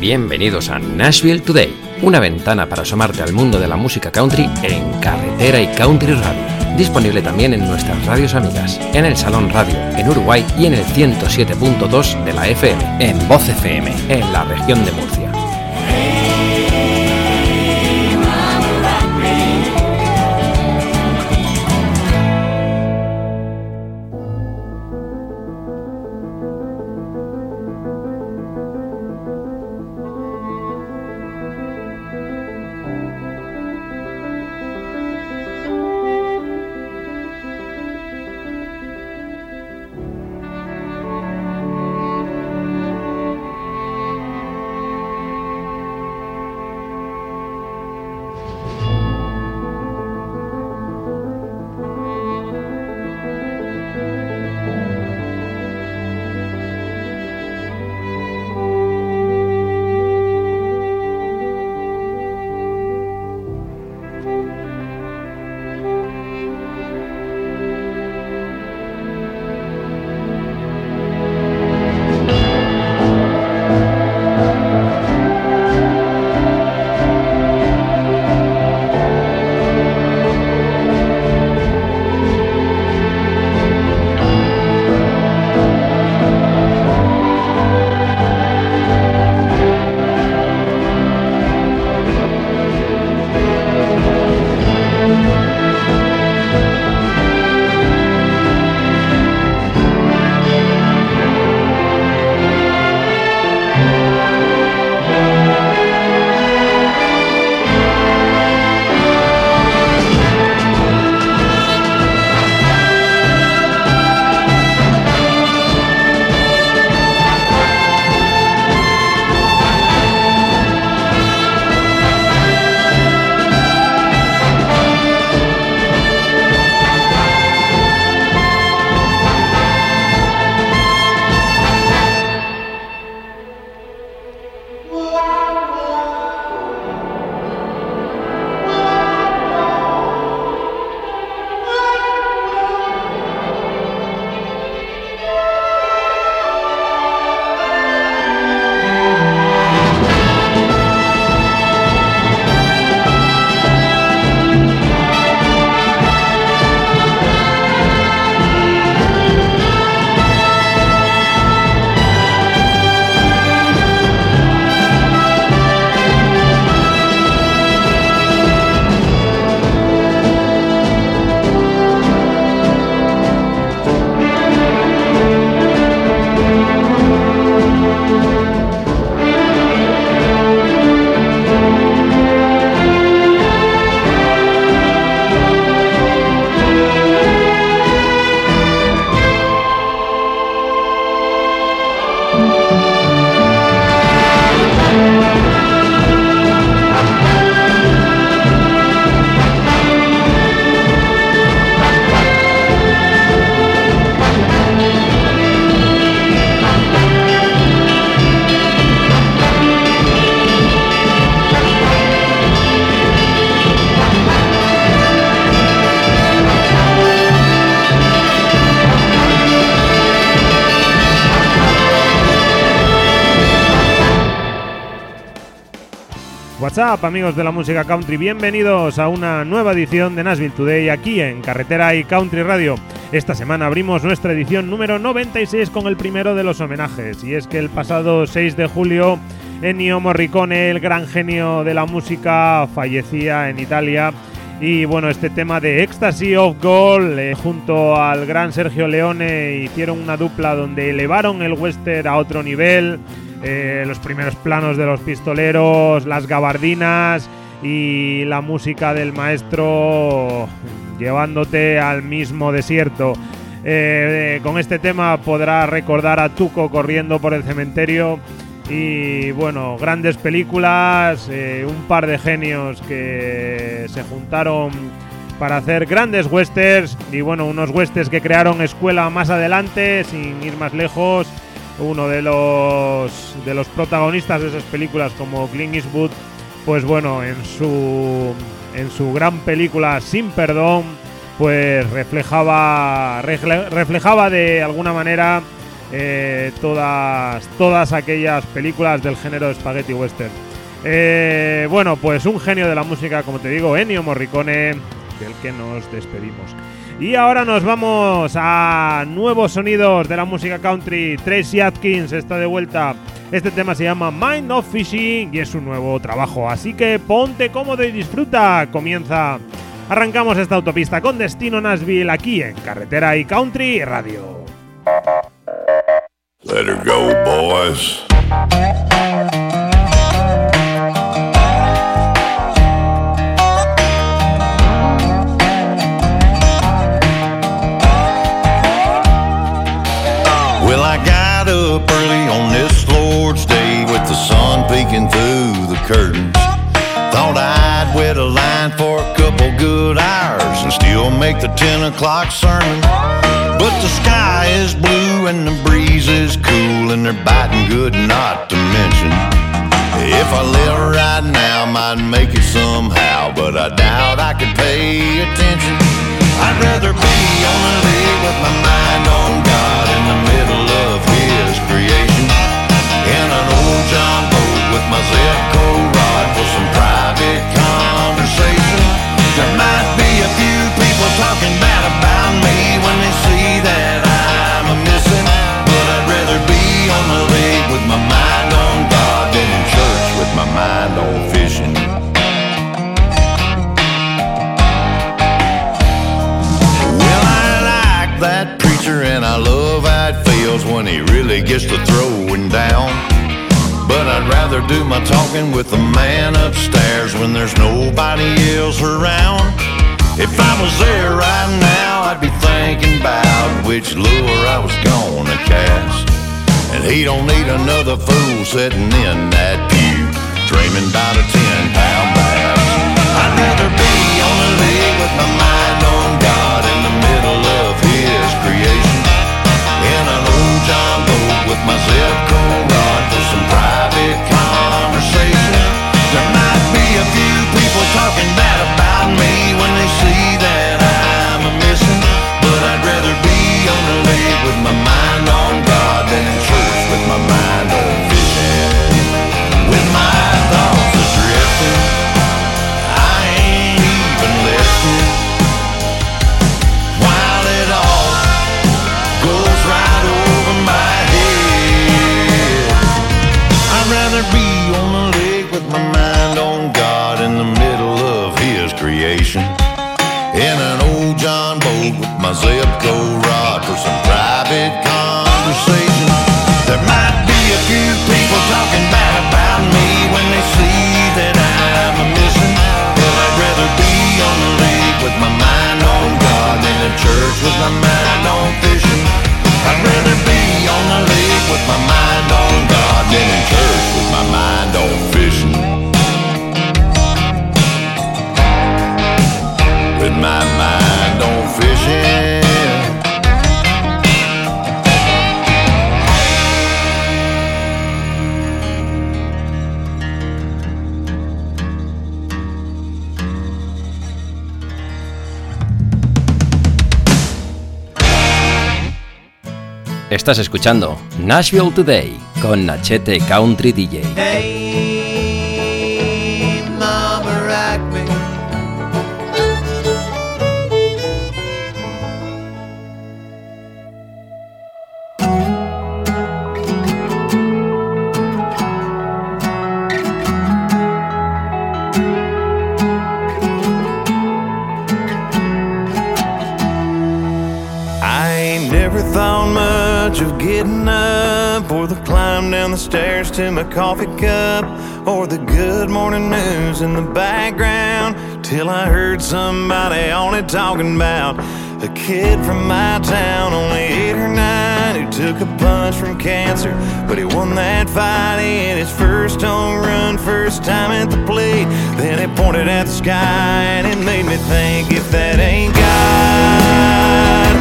Bienvenidos a Nashville Today, una ventana para asomarte al mundo de la música country en carretera y country radio. Disponible también en nuestras radios amigas, en el Salón Radio, en Uruguay y en el 107.2 de la FM, en Voz FM, en la región de Murcia. Amigos de la música country, bienvenidos a una nueva edición de Nashville Today aquí en Carretera y Country Radio. Esta semana abrimos nuestra edición número 96 con el primero de los homenajes, y es que el pasado 6 de julio Ennio Morricone, el gran genio de la música, fallecía en Italia. Y bueno, este tema de Ecstasy of Gold, eh, junto al gran Sergio Leone, hicieron una dupla donde elevaron el western a otro nivel. Eh, los primeros planos de los pistoleros, las gabardinas y la música del maestro llevándote al mismo desierto. Eh, con este tema podrá recordar a Tuco corriendo por el cementerio y bueno, grandes películas, eh, un par de genios que se juntaron para hacer grandes westerns y bueno, unos westerns que crearon escuela más adelante, sin ir más lejos uno de los, de los protagonistas de esas películas como Clint Eastwood, pues bueno, en su, en su gran película Sin Perdón, pues reflejaba, reflejaba de alguna manera eh, todas, todas aquellas películas del género spaghetti western. Eh, bueno, pues un genio de la música, como te digo, Ennio Morricone, del que nos despedimos. Y ahora nos vamos a nuevos sonidos de la música country. Tracy Atkins está de vuelta. Este tema se llama Mind of Fishing y es un nuevo trabajo. Así que ponte cómodo y disfruta. Comienza. Arrancamos esta autopista con destino Nashville aquí en Carretera y Country Radio. Let her go, boys. Curtains. Thought I'd wet a line for a couple good hours and still make the 10 o'clock sermon. But the sky is blue and the breeze is cool and they're biting good not to mention. If I live right now, might make it somehow, but I doubt I could pay attention. I'd rather be on a lake with my mind on God in the middle of His creation. In an old John boat with my Zebco rod for some private conversation. There might be a few people talking bad about me when they see that I'm a missing. But I'd rather be on the lake with my mind on God than in church with my mind on fishing. Well, I like that preacher and I love how it feels when he really gets to I'd rather do my talking with the man upstairs when there's nobody else around. If I was there right now, I'd be thinking about which lure I was gonna cast. And he don't need another fool sitting in that pew, dreaming about a ten pound bass. I'd rather be on a lake with my mind on God in the middle of His creation. In an old John boat with my Zebco rod for some private people talking bad about me when they see that I'm a missing. But I'd rather be on the lake with my mind Estás escuchando Nashville Today con Nachete Country DJ. Down the stairs to my coffee cup or the good morning news in the background till I heard somebody on it talking about a kid from my town, only eight or nine, who took a punch from cancer, but he won that fight in his first home run, first time at the plate. Then he pointed at the sky and it made me think if that ain't God.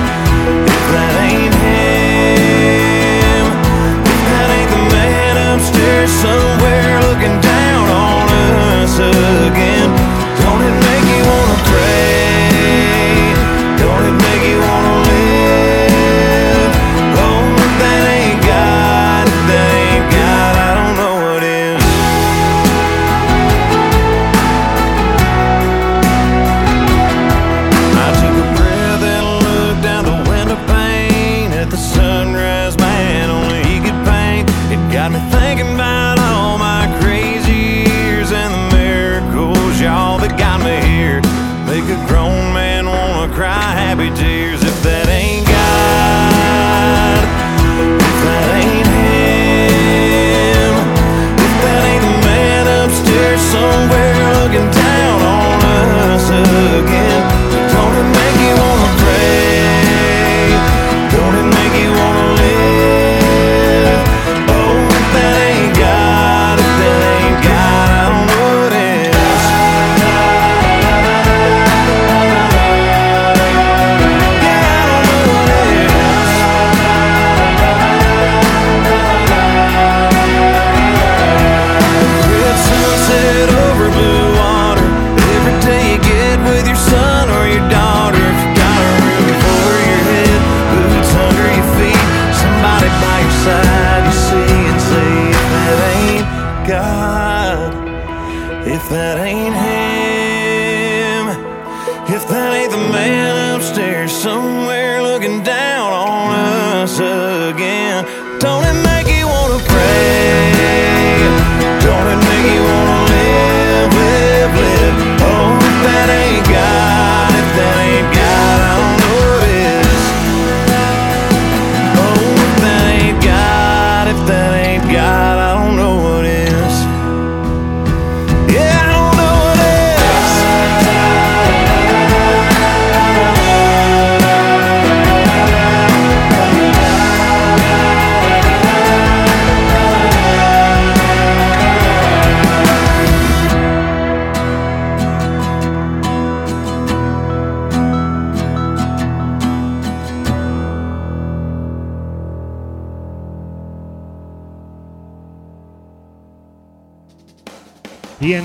If that ain't him, upstairs somewhere looking down on us again, don't it make you wanna pray?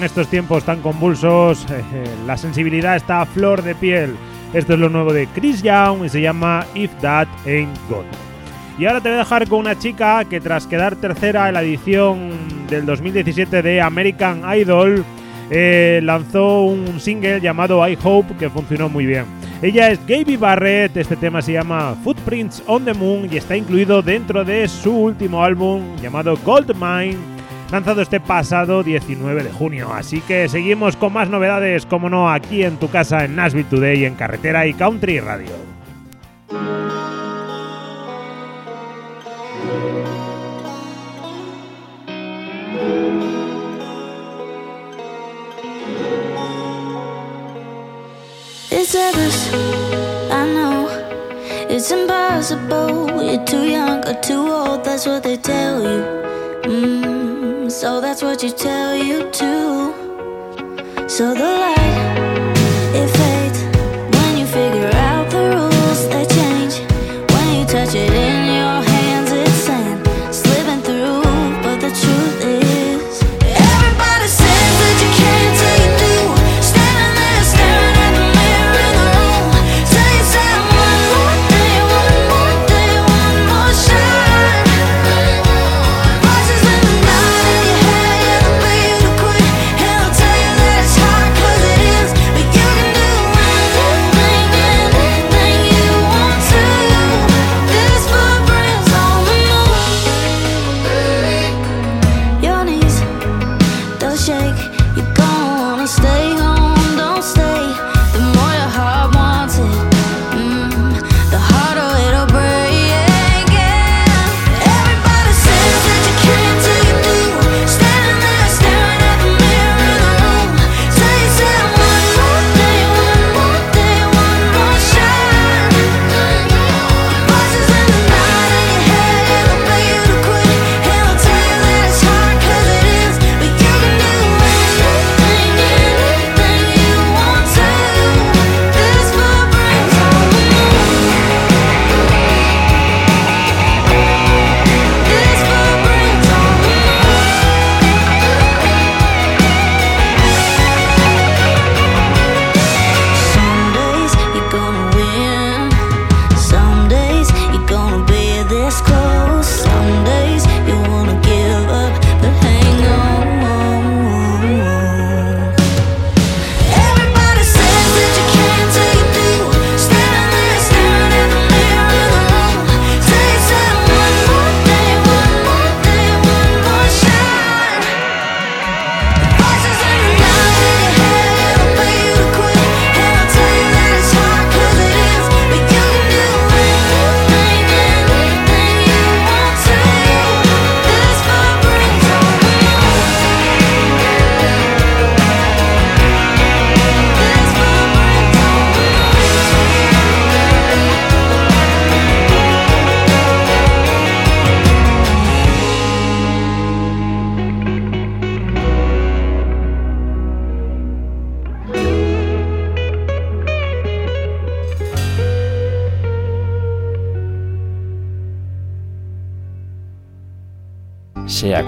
estos tiempos tan convulsos, la sensibilidad está a flor de piel. Esto es lo nuevo de Chris Young y se llama If That Ain't God. Y ahora te voy a dejar con una chica que tras quedar tercera en la edición del 2017 de American Idol, eh, lanzó un single llamado I Hope que funcionó muy bien. Ella es Gaby Barrett, este tema se llama Footprints on the Moon y está incluido dentro de su último álbum llamado gold Goldmine lanzado este pasado 19 de junio. Así que seguimos con más novedades, como no, aquí en tu casa en Nashville Today, en Carretera y Country Radio. It's I know it's impossible. You're too young or too old, that's what they tell you. Mm. So that's what you tell you to. So the light.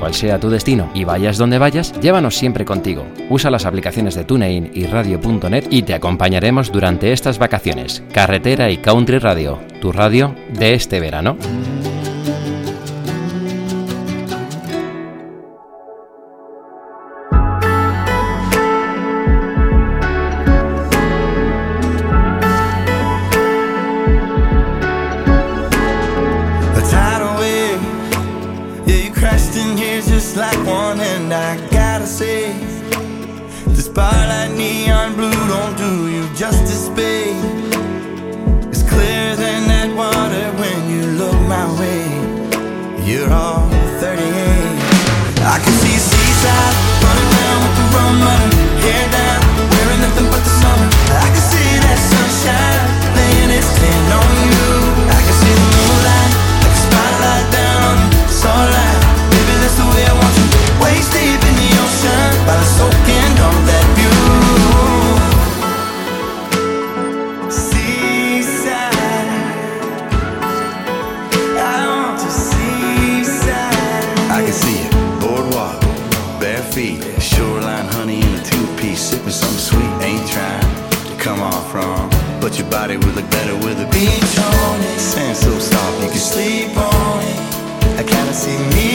cual sea tu destino y vayas donde vayas, llévanos siempre contigo. Usa las aplicaciones de TuneIn y Radio.net y te acompañaremos durante estas vacaciones. Carretera y Country Radio, tu radio de este verano. Spotlight neon blue don't do you justice, babe. It's clearer than that water when you look my way. You're all 38. I can see seaside running around with the rum running, hair down, body would look better with a beach on it. Sand so soft you can sleep on it. I kinda see me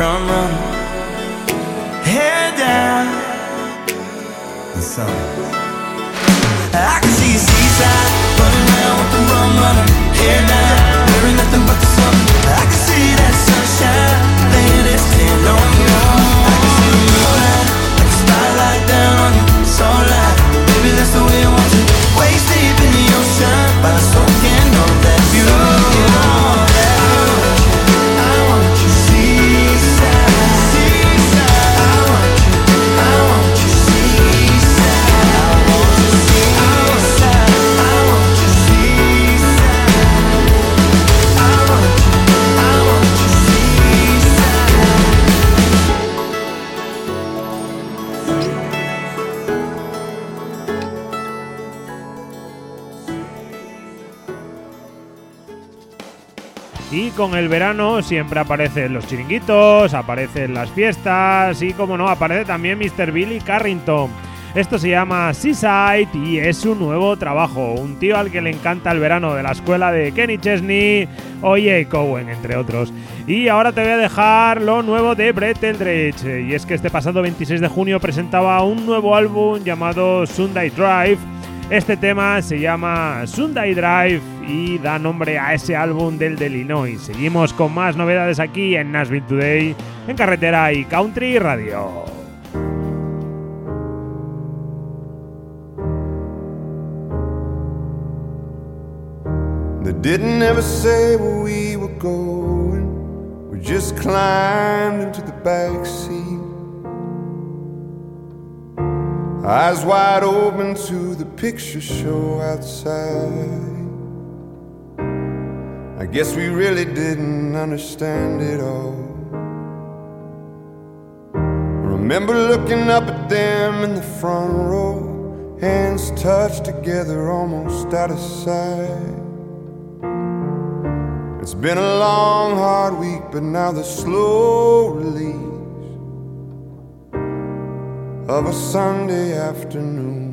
run, run, head down, the sun. I can see a seaside, running around with the rum runner, hair down, wearing nothing but the con el verano siempre aparecen los chiringuitos, aparecen las fiestas y, como no, aparece también Mr. Billy Carrington. Esto se llama Seaside y es su nuevo trabajo. Un tío al que le encanta el verano de la escuela de Kenny Chesney o Jay Cohen, entre otros. Y ahora te voy a dejar lo nuevo de Brett Eldredge. Y es que este pasado 26 de junio presentaba un nuevo álbum llamado Sunday Drive. Este tema se llama Sunday Drive y da nombre a ese álbum del de. Seguimos con más novedades aquí en Nashville Today, en Carretera y Country Radio. They didn't ever say where we were going. We just climbed into the back. Eyes wide open to the picture show outside. I guess we really didn't understand it all. Remember looking up at them in the front row, hands touched together almost out of sight. It's been a long, hard week, but now the slow release of a Sunday afternoon.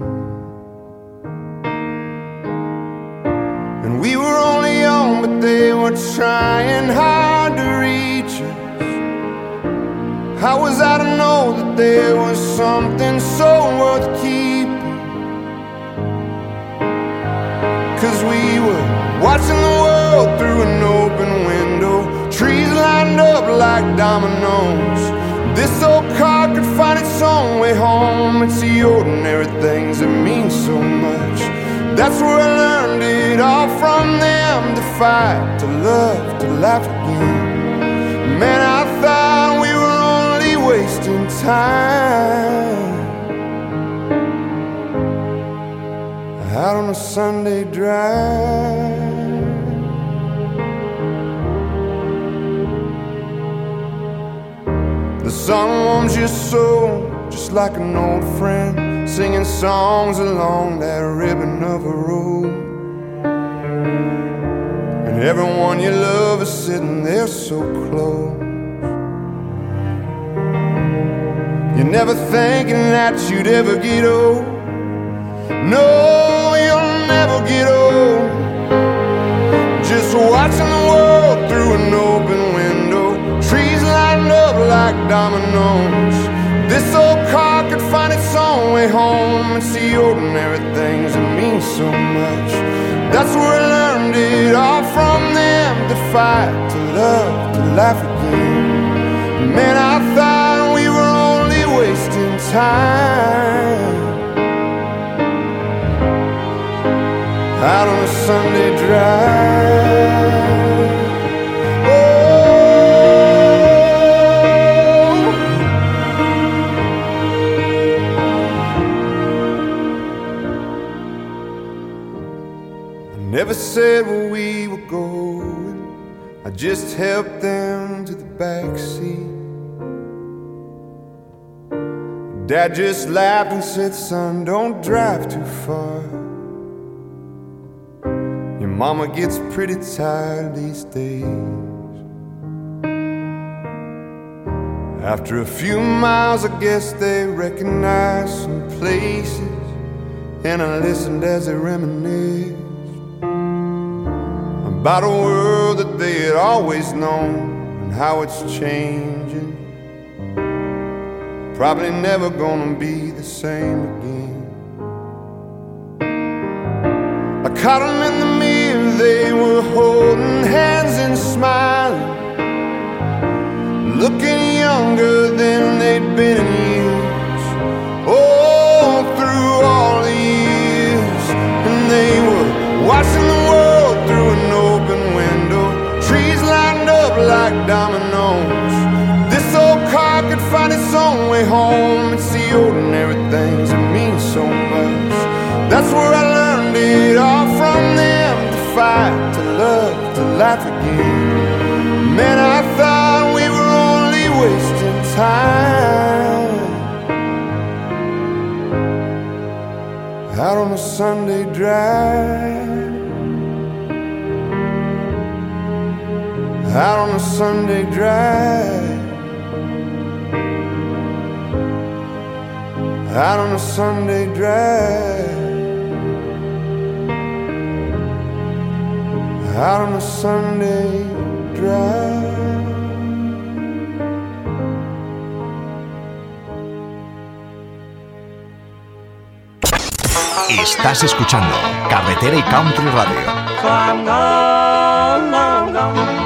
And we were only young, but they were trying hard to reach us. How was I to know that there was something so worth keeping? Cause we were watching the world through an open window, trees lined up like dominoes. This old car could find its own way home. It's the ordinary things that mean so much. That's where I learned it all from them to fight, to love, to laugh again. Man, I thought we were only wasting time. Out on a Sunday drive. The sun warms your soul just like an old friend, singing songs along that ribbon of a road. And everyone you love is sitting there so close. You're never thinking that you'd ever get old. No, you'll never get old. Just watching the world through an open window. Trees up like dominoes. This old car could find its own way home and see ordinary things that mean so much. That's where I learned it all from them to fight, to love, to laugh again. Man, I thought we were only wasting time. Out on a Sunday drive. Said where we were going. I just helped them to the back seat. Dad just laughed and said, Son, don't drive too far. Your mama gets pretty tired these days. After a few miles, I guess they recognized some places. And I listened as they reminisced about a world that they had always known and how it's changing. Probably never gonna be the same again. I caught them in the mirror, they were holding hands and smiling, looking younger than they'd been way home and see ordinary things that mean so much. That's where I learned it all from them to fight, to love, to laugh again. Man, I thought we were only wasting time. Out on a Sunday drive. Out on a Sunday drive. Out on a Sunday drive. Out on a Sunday drive. Estás escuchando Carretera y Country Radio. Downtown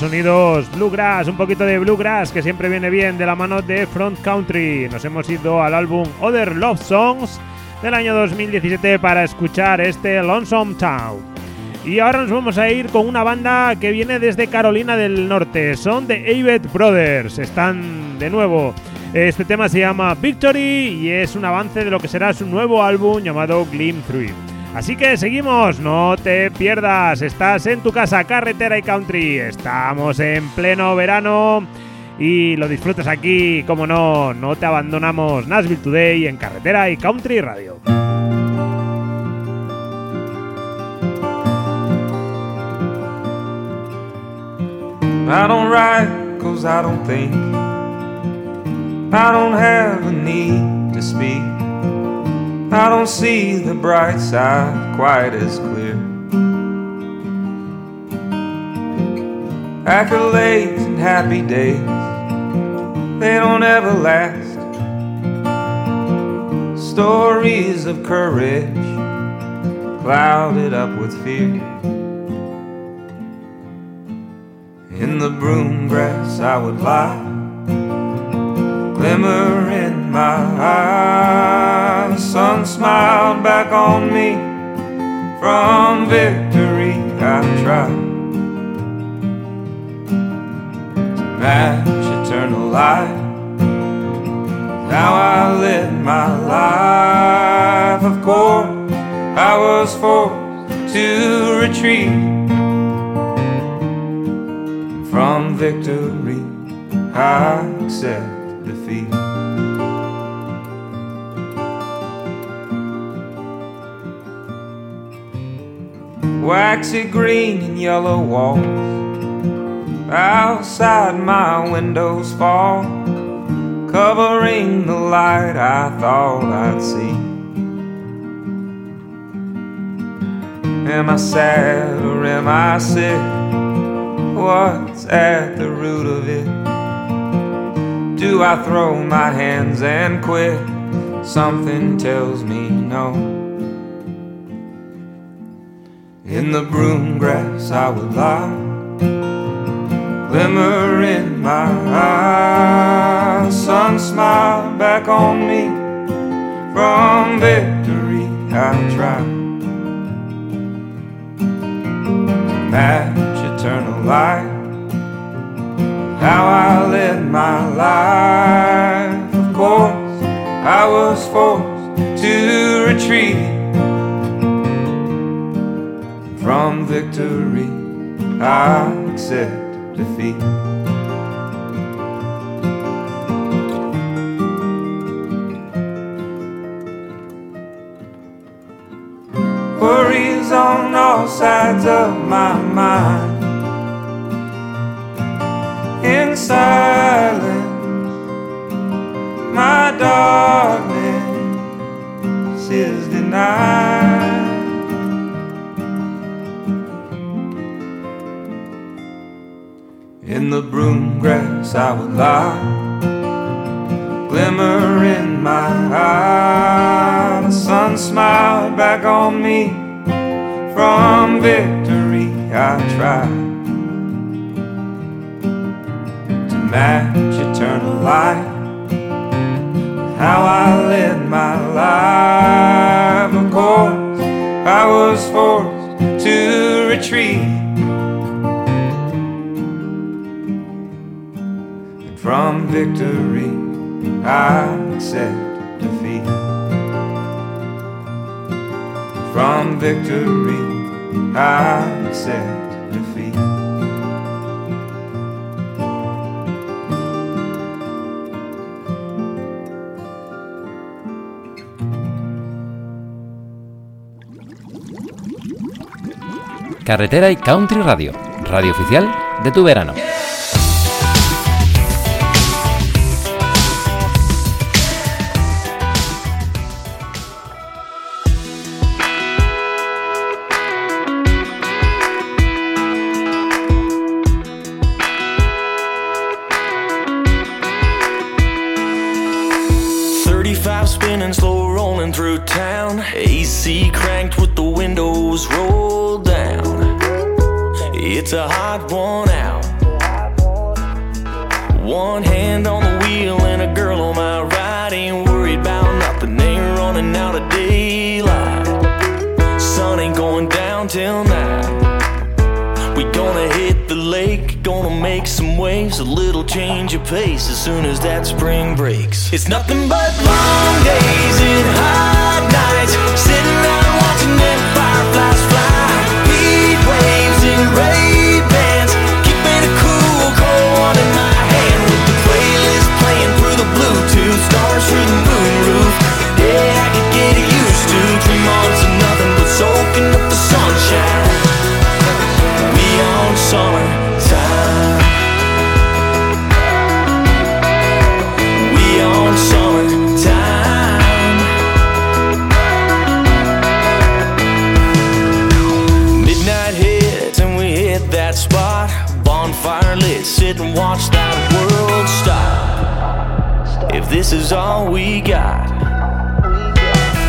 sonidos bluegrass, un poquito de bluegrass que siempre viene bien de la mano de Front Country. Nos hemos ido al álbum Other Love Songs del año 2017 para escuchar este Lonesome Town. Y ahora nos vamos a ir con una banda que viene desde Carolina del Norte. Son The Avett Brothers. Están de nuevo. Este tema se llama Victory y es un avance de lo que será su nuevo álbum llamado Gleam Through. Así que seguimos, no te pierdas, estás en tu casa, carretera y country, estamos en pleno verano y lo disfrutas aquí, como no, no te abandonamos. Nashville Today en carretera y country radio. I don't write cause I don't think. I don't have need to speak I don't see the bright side quite as clear. Accolades and happy days, they don't ever last. Stories of courage clouded up with fear. In the broom grass, I would lie, glimmer in my eyes the sun smiled back on me from victory. I tried to match eternal light. Now I live my life, of course, I was forced to retreat from victory. I accept defeat. waxy green and yellow walls. Outside my windows fall, covering the light I thought I'd see. Am I sad or am I sick? What's at the root of it? Do I throw my hands and quit? Something tells me no. In the broom grass I would lie, glimmer in my eyes. Sun smiled back on me from victory. I try match eternal light. How I led my life, of course, I was forced to retreat from victory, I accept defeat. Worries on all sides of my mind. In silence, my darkness is denied. In the broom grass I would lie, glimmer in my eye. The sun smiled back on me from victory. I tried match eternal light. How I led my life, of course, I was forced to retreat And From victory, I accept defeat. From victory, I accept Carretera y Country Radio, radio oficial de tu verano. Some waves, a little change of pace as soon as that spring breaks. It's nothing but long days and hot nights, sitting this is all we got.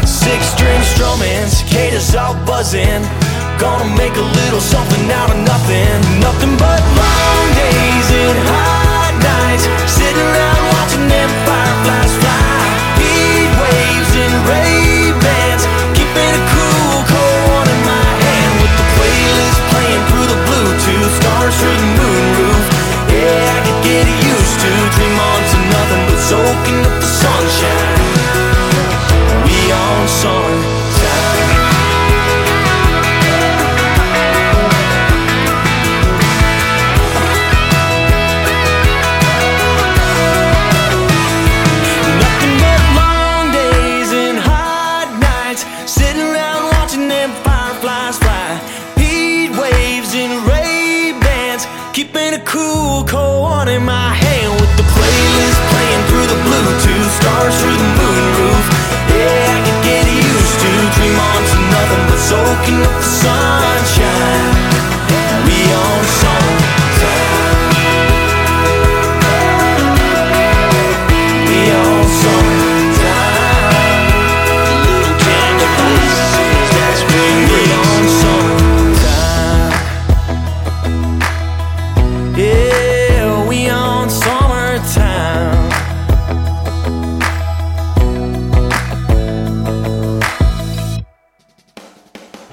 Six string strumming, cicadas all buzzing. Gonna make a little something out of nothing. Nothing but long days and hot nights. Sitting around watching them fireflies fly. Heat waves and Ray Bans. Keeping a cool, cold one in my hand. With the playlist playing through the Bluetooth. Stars through the moonroof. Yeah, I could get used to three cool, cold one in my hand with the playlist playing through the Bluetooth, stars through the moonroof. Yeah, I could get used to three months of nothing but soaking up the sunshine.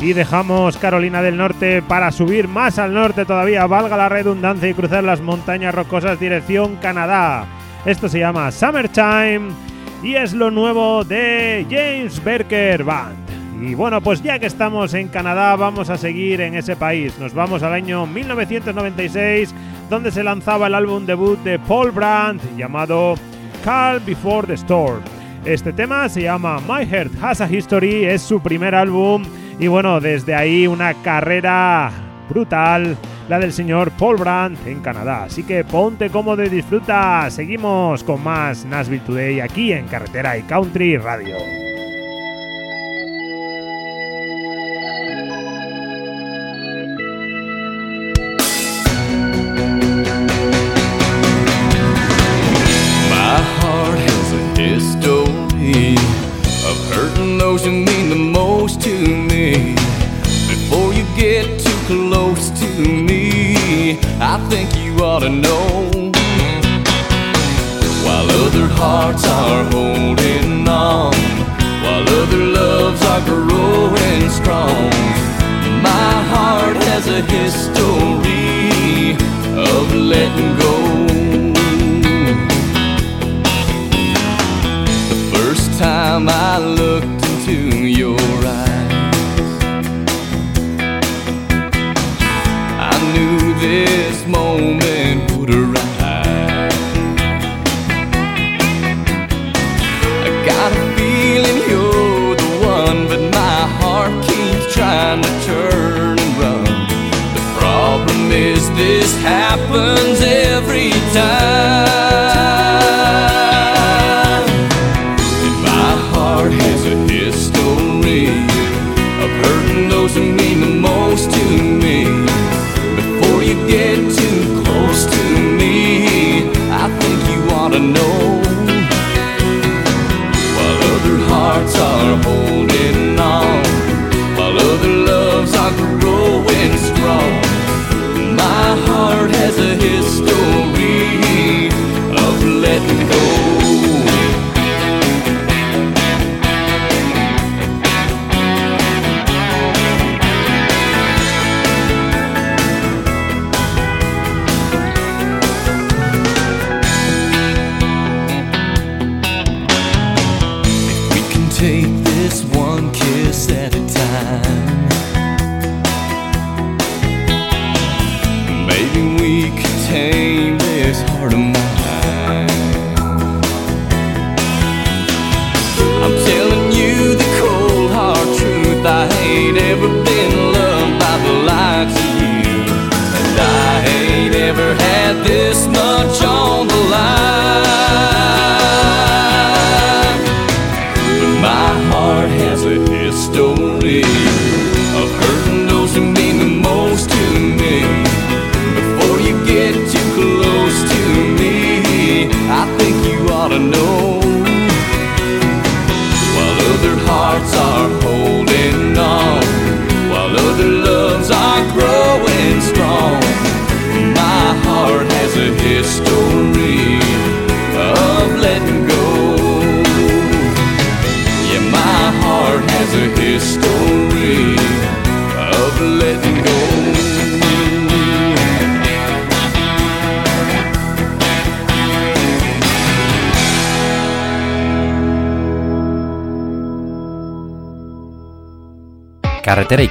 Y dejamos Carolina del Norte para subir más al norte todavía, valga la redundancia, y cruzar las montañas rocosas dirección Canadá. Esto se llama Summertime y es lo nuevo de James Berker Band. Y bueno, pues ya que estamos en Canadá, vamos a seguir en ese país. Nos vamos al año 1996, donde se lanzaba el álbum debut de Paul Brandt llamado Call Before the Storm. Este tema se llama My Heart Has a History, es su primer álbum y bueno, desde ahí una carrera brutal, la del señor Paul Brandt en Canadá. Así que ponte cómodo y disfruta. Seguimos con más Nashville Today aquí en Carretera y Country Radio. Ought to know. While other hearts are holding on, while other loves are growing strong, my heart has a history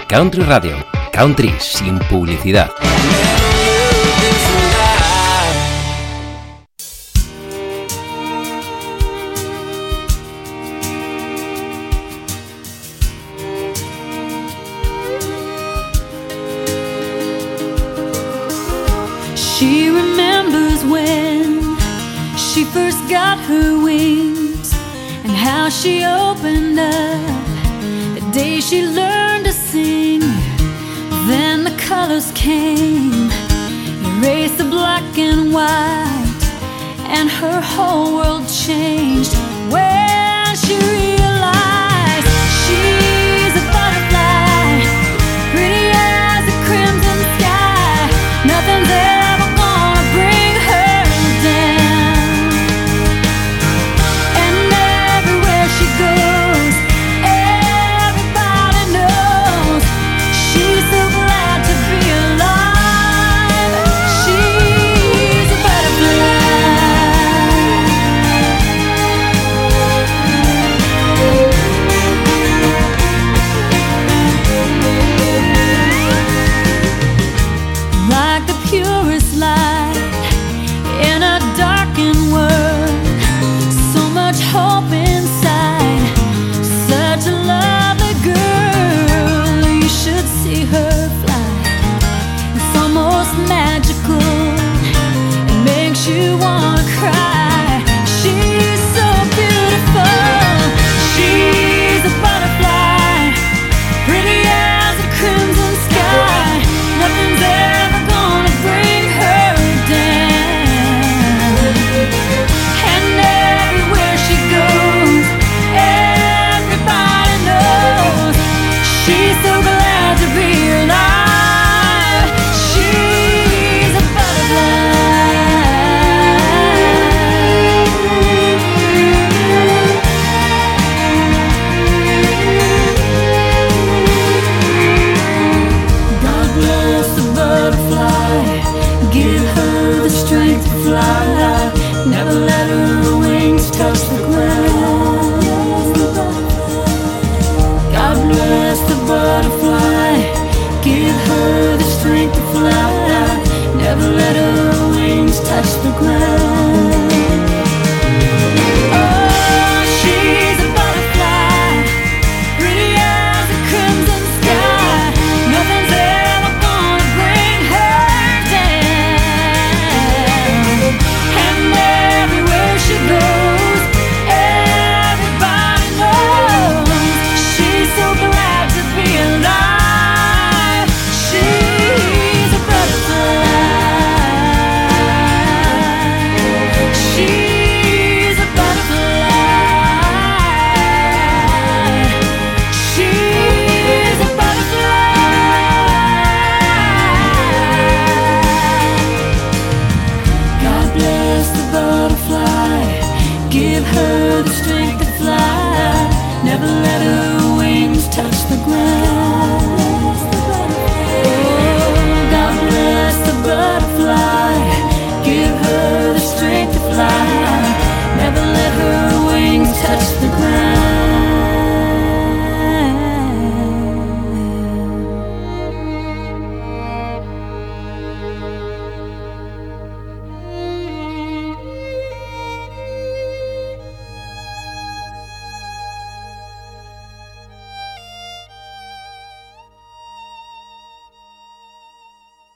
Country Radio, Country sin publicidad. She remembers when she first got her wings and how she opened up the day she learned colors came, erased the black and white, and her whole world changed.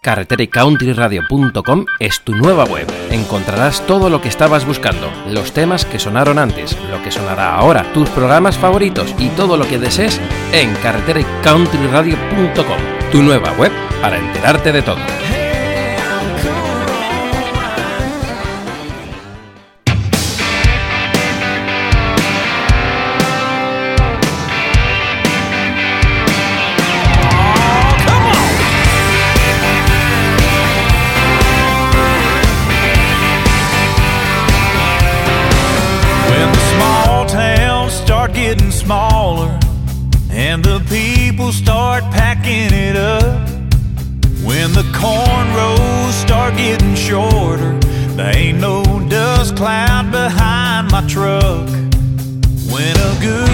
Carretera y countryradio.com es tu nueva web. Encontrarás todo lo que estabas buscando, los temas que sonaron antes, lo que sonará ahora, tus programas favoritos y todo lo que desees en carretera y countryradio.com, tu nueva web para enterarte de todo. The cornrows start getting shorter, there ain't no dust cloud behind my truck. When a good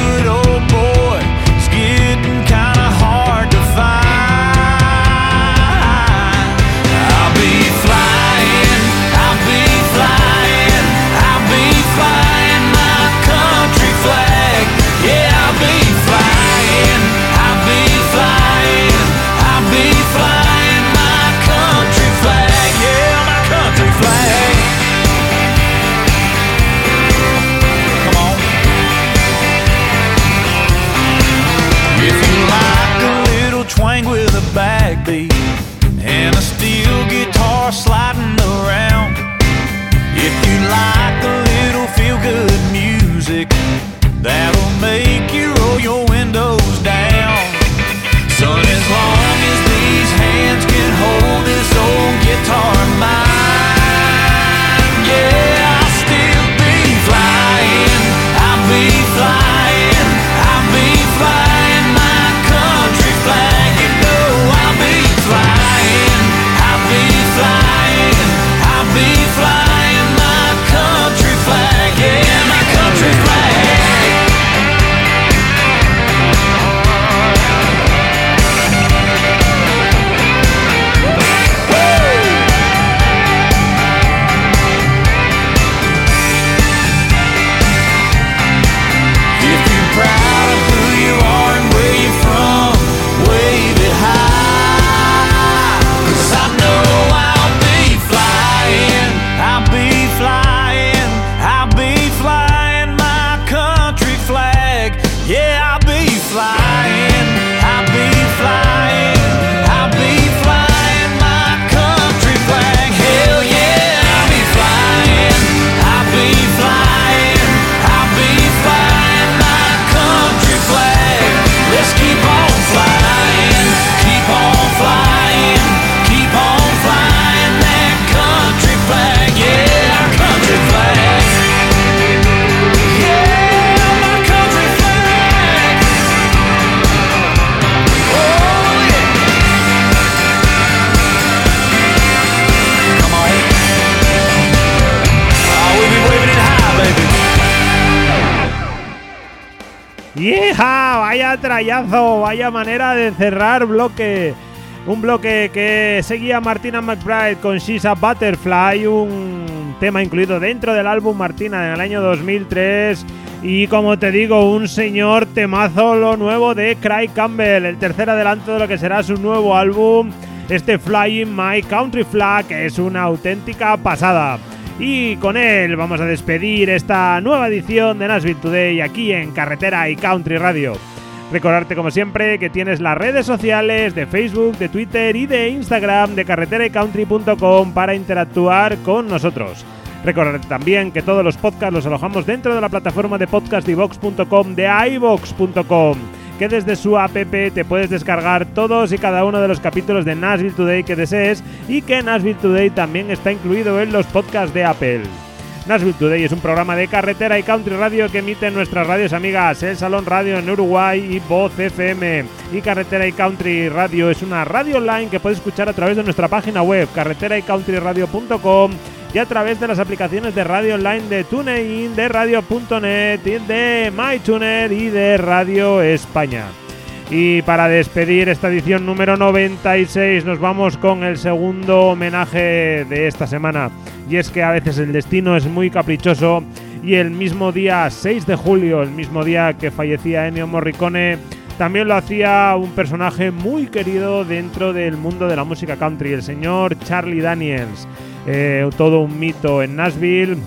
Trayazo, vaya manera de cerrar bloque. Un bloque que seguía Martina McBride con She's a Butterfly, un tema incluido dentro del álbum Martina en el año 2003. Y como te digo, un señor temazo lo nuevo de Craig Campbell, el tercer adelanto de lo que será su nuevo álbum, este Flying My Country Flag, que es una auténtica pasada. Y con él vamos a despedir esta nueva edición de Nashville Today aquí en Carretera y Country Radio. Recordarte como siempre que tienes las redes sociales de Facebook, de Twitter y de Instagram de carreteraycountry.com para interactuar con nosotros. Recordarte también que todos los podcasts los alojamos dentro de la plataforma de podcastivox.com de ivox.com que desde su app te puedes descargar todos y cada uno de los capítulos de Nashville Today que desees y que Nashville Today también está incluido en los podcasts de Apple. Nashville Today es un programa de carretera y country radio que emiten nuestras radios amigas, El Salón Radio en Uruguay y Voz FM. Y Carretera y Country Radio es una radio online que puedes escuchar a través de nuestra página web, carreteraycountryradio.com y a través de las aplicaciones de radio online de TuneIn, de Radio.net, de MyTuner y de Radio España. Y para despedir esta edición número 96 nos vamos con el segundo homenaje de esta semana. Y es que a veces el destino es muy caprichoso y el mismo día 6 de julio, el mismo día que fallecía Ennio Morricone, también lo hacía un personaje muy querido dentro del mundo de la música country, el señor Charlie Daniels. Eh, todo un mito en Nashville,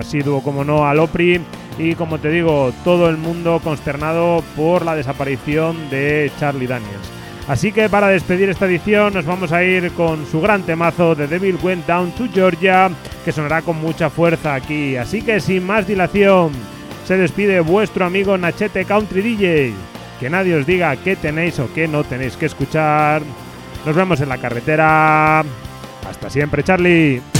asiduo como no al Opry y como te digo, todo el mundo consternado por la desaparición de Charlie Daniels. Así que para despedir esta edición nos vamos a ir con su gran temazo de Devil Went Down to Georgia, que sonará con mucha fuerza aquí. Así que sin más dilación, se despide vuestro amigo Nachete Country DJ. Que nadie os diga qué tenéis o qué no tenéis que escuchar. Nos vemos en la carretera. Hasta siempre, Charlie.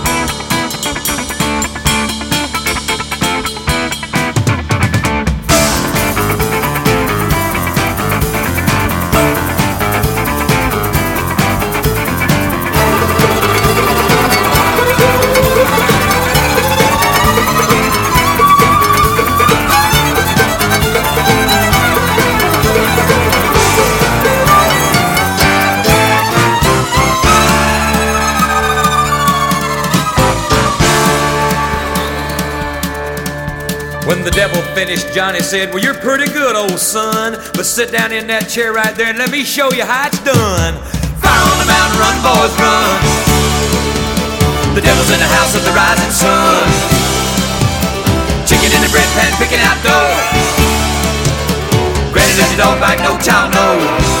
Devil finished, Johnny said, Well, you're pretty good, old son. But sit down in that chair right there and let me show you how it's done. Fire on the mountain, run, boys, run. The devil's in the house of the rising sun. Chicken in the bread pan, picking out dough. Granny does your dog bite, no child knows.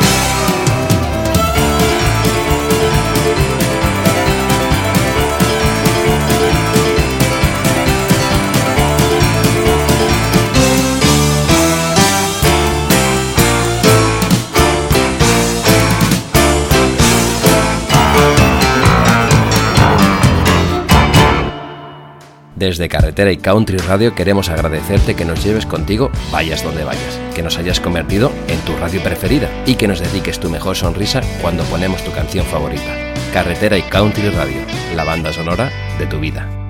Desde Carretera y Country Radio queremos agradecerte que nos lleves contigo vayas donde vayas, que nos hayas convertido en tu radio preferida y que nos dediques tu mejor sonrisa cuando ponemos tu canción favorita. Carretera y Country Radio, la banda sonora de tu vida.